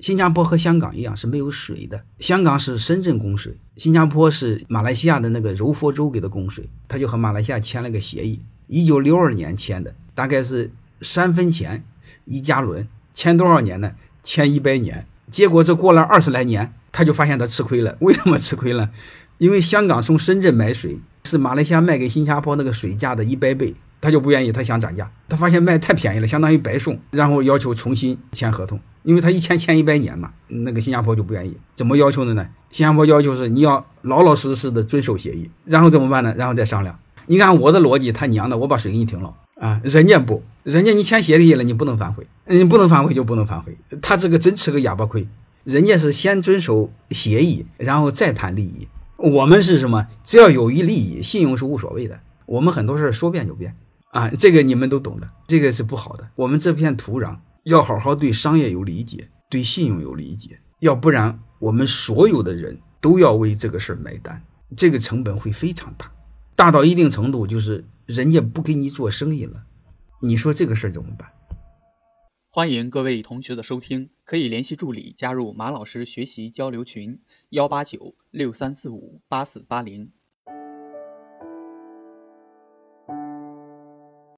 新加坡和香港一样是没有水的，香港是深圳供水，新加坡是马来西亚的那个柔佛州给的供水，他就和马来西亚签了个协议，一九六二年签的，大概是三分钱一加仑，签多少年呢？签一百年。结果这过了二十来年，他就发现他吃亏了。为什么吃亏了？因为香港从深圳买水是马来西亚卖给新加坡那个水价的一百倍。他就不愿意，他想涨价，他发现卖太便宜了，相当于白送，然后要求重新签合同，因为他一签签一百年嘛，那个新加坡就不愿意，怎么要求的呢？新加坡要求是你要老老实实的遵守协议，然后怎么办呢？然后再商量。你看我的逻辑，他娘的，我把水给你停了啊，人家不，人家你签协议了，你不能反悔，你不能反悔就不能反悔，他这个真吃个哑巴亏，人家是先遵守协议，然后再谈利益，我们是什么？只要有一利益，信用是无所谓的，我们很多事说变就变。啊，这个你们都懂的，这个是不好的。我们这片土壤要好好对商业有理解，对信用有理解，要不然我们所有的人都要为这个事儿买单，这个成本会非常大，大到一定程度就是人家不给你做生意了，你说这个事儿怎么办？欢迎各位同学的收听，可以联系助理加入马老师学习交流群：幺八九六三四五八四八零。